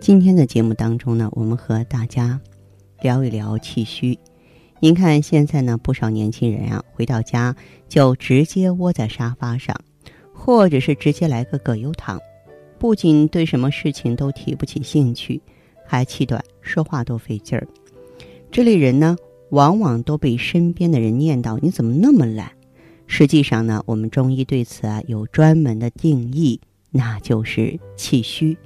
今天的节目当中呢，我们和大家聊一聊气虚。您看现在呢，不少年轻人啊，回到家就直接窝在沙发上，或者是直接来个葛优躺，不仅对什么事情都提不起兴趣，还气短，说话都费劲儿。这类人呢，往往都被身边的人念叨：“你怎么那么懒？”实际上呢，我们中医对此啊有专门的定义，那就是气虚。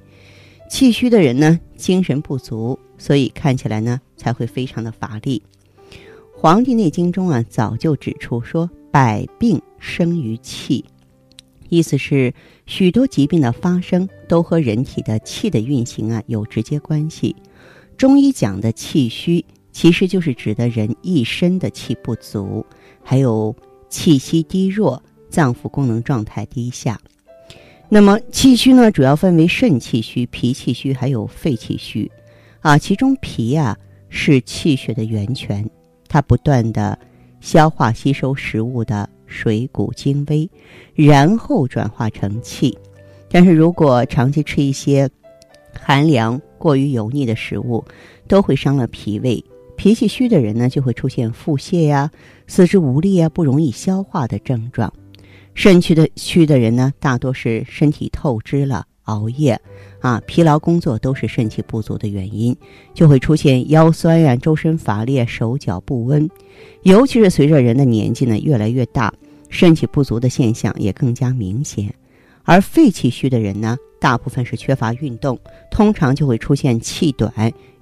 气虚的人呢，精神不足，所以看起来呢才会非常的乏力。《黄帝内经》中啊早就指出说，百病生于气，意思是许多疾病的发生都和人体的气的运行啊有直接关系。中医讲的气虚，其实就是指的人一身的气不足，还有气息低弱、脏腑功能状态低下。那么气虚呢，主要分为肾气虚、脾气虚，还有肺气虚，啊，其中脾啊是气血的源泉，它不断的消化吸收食物的水谷精微，然后转化成气。但是如果长期吃一些寒凉、过于油腻的食物，都会伤了脾胃。脾气虚的人呢，就会出现腹泻呀、四肢无力啊、不容易消化的症状。肾虚的虚的人呢，大多是身体透支了，熬夜，啊，疲劳工作都是肾气不足的原因，就会出现腰酸呀、周身乏力、手脚不温。尤其是随着人的年纪呢越来越大，肾气不足的现象也更加明显。而肺气虚的人呢，大部分是缺乏运动，通常就会出现气短、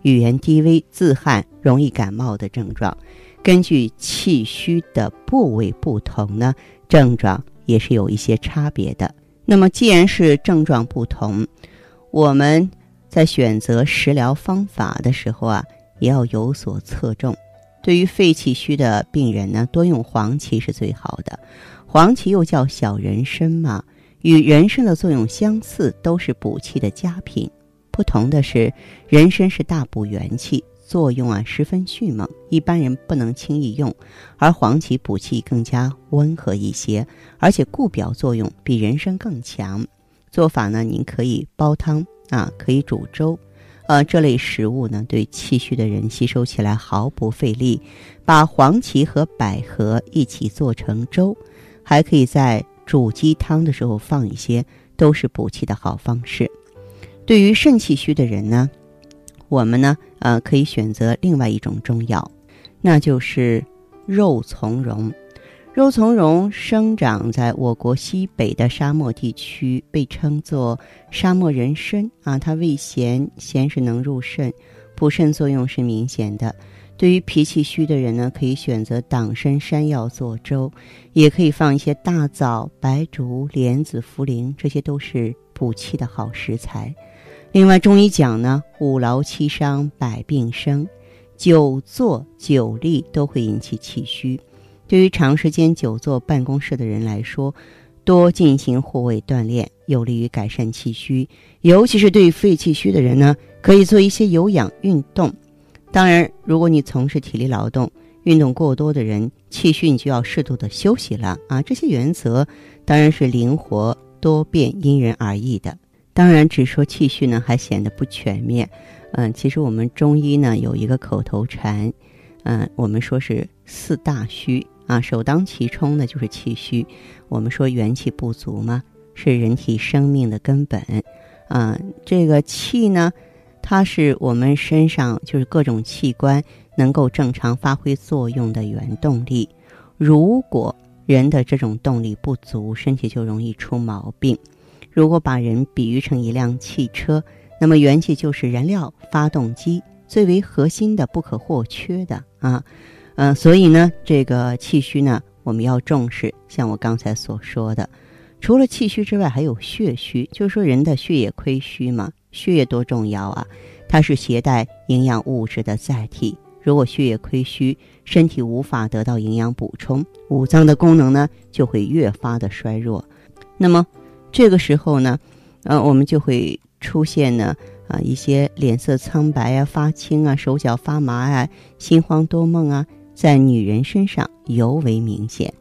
语言低微、自汗、容易感冒的症状。根据气虚的部位不同呢，症状。也是有一些差别的。那么，既然是症状不同，我们在选择食疗方法的时候啊，也要有所侧重。对于肺气虚的病人呢，多用黄芪是最好的。黄芪又叫小人参嘛，与人参的作用相似，都是补气的佳品。不同的是，人参是大补元气。作用啊十分迅猛，一般人不能轻易用，而黄芪补气更加温和一些，而且固表作用比人参更强。做法呢，您可以煲汤啊，可以煮粥，呃，这类食物呢，对气虚的人吸收起来毫不费力。把黄芪和百合一起做成粥，还可以在煮鸡汤的时候放一些，都是补气的好方式。对于肾气虚的人呢？我们呢，呃，可以选择另外一种中药，那就是肉苁蓉。肉苁蓉生长在我国西北的沙漠地区，被称作沙漠人参啊。它味咸，咸是能入肾，补肾作用是明显的。对于脾气虚的人呢，可以选择党参、山药做粥，也可以放一些大枣、白术、莲子、茯苓，这些都是补气的好食材。另外，中医讲呢，五劳七伤百病生，久坐久立都会引起气虚。对于长时间久坐办公室的人来说，多进行护卫锻炼，有利于改善气虚。尤其是对于肺气虚的人呢，可以做一些有氧运动。当然，如果你从事体力劳动、运动过多的人，气虚你就要适度的休息了啊。这些原则当然是灵活多变、因人而异的。当然，只说气虚呢，还显得不全面。嗯，其实我们中医呢有一个口头禅，嗯，我们说是四大虚啊，首当其冲的就是气虚。我们说元气不足嘛，是人体生命的根本。啊，这个气呢，它是我们身上就是各种器官能够正常发挥作用的原动力。如果人的这种动力不足，身体就容易出毛病。如果把人比喻成一辆汽车，那么元气就是燃料、发动机最为核心的、不可或缺的啊，嗯，所以呢，这个气虚呢，我们要重视。像我刚才所说的，除了气虚之外，还有血虚，就是说人的血液亏虚嘛。血液多重要啊！它是携带营养物质的载体。如果血液亏虚，身体无法得到营养补充，五脏的功能呢就会越发的衰弱。那么这个时候呢，呃，我们就会出现呢啊一些脸色苍白啊、发青啊、手脚发麻啊、心慌多梦啊，在女人身上尤为明显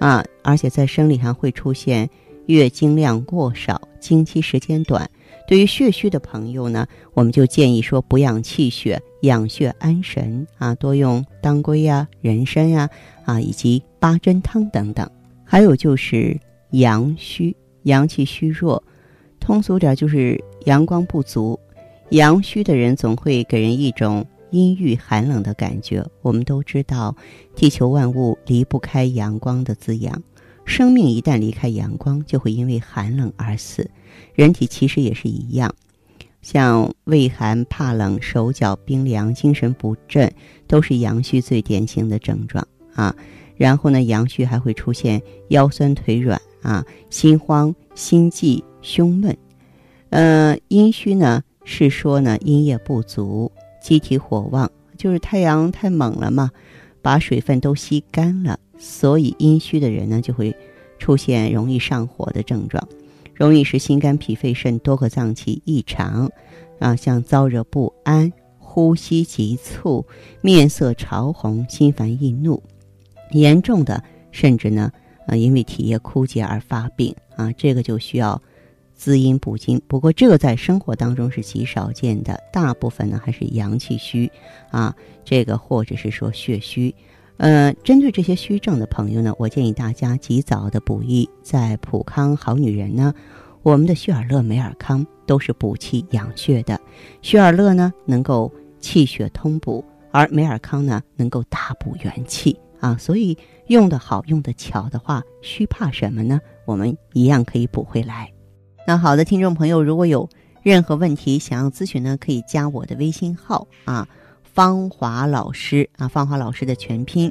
啊，而且在生理上会出现月经量过少、经期时间短。对于血虚的朋友呢，我们就建议说补养气血、养血安神啊，多用当归呀、人参呀啊，以及八珍汤等等。还有就是阳虚，阳气虚弱，通俗点就是阳光不足。阳虚的人总会给人一种阴郁寒冷的感觉。我们都知道，地球万物离不开阳光的滋养。生命一旦离开阳光，就会因为寒冷而死。人体其实也是一样，像畏寒、怕冷、手脚冰凉、精神不振，都是阳虚最典型的症状啊。然后呢，阳虚还会出现腰酸腿软啊、心慌、心悸、胸闷。呃，阴虚呢是说呢阴液不足，机体火旺，就是太阳太猛了嘛，把水分都吸干了。所以阴虚的人呢，就会出现容易上火的症状，容易使心肝脾肺肾多个脏器异常，啊，像燥热不安、呼吸急促、面色潮红、心烦易怒，严重的甚至呢，啊，因为体液枯竭而发病啊，这个就需要滋阴补精。不过这个在生活当中是极少见的，大部分呢还是阳气虚啊，这个或者是说血虚。呃，针对这些虚症的朋友呢，我建议大家及早的补益。在普康好女人呢，我们的旭尔乐、美尔康都是补气养血的。旭尔乐呢，能够气血通补，而美尔康呢，能够大补元气啊。所以用的好、用的巧的话，虚怕什么呢？我们一样可以补回来。那好的，听众朋友，如果有任何问题想要咨询呢，可以加我的微信号啊。芳华老师啊，芳华老师的全拼，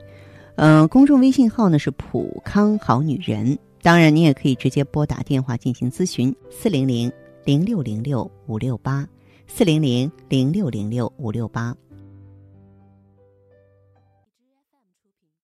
嗯，公众微信号呢是普康好女人。当然，你也可以直接拨打电话进行咨询，四零零零六零六五六八，四零零零六零六五六八。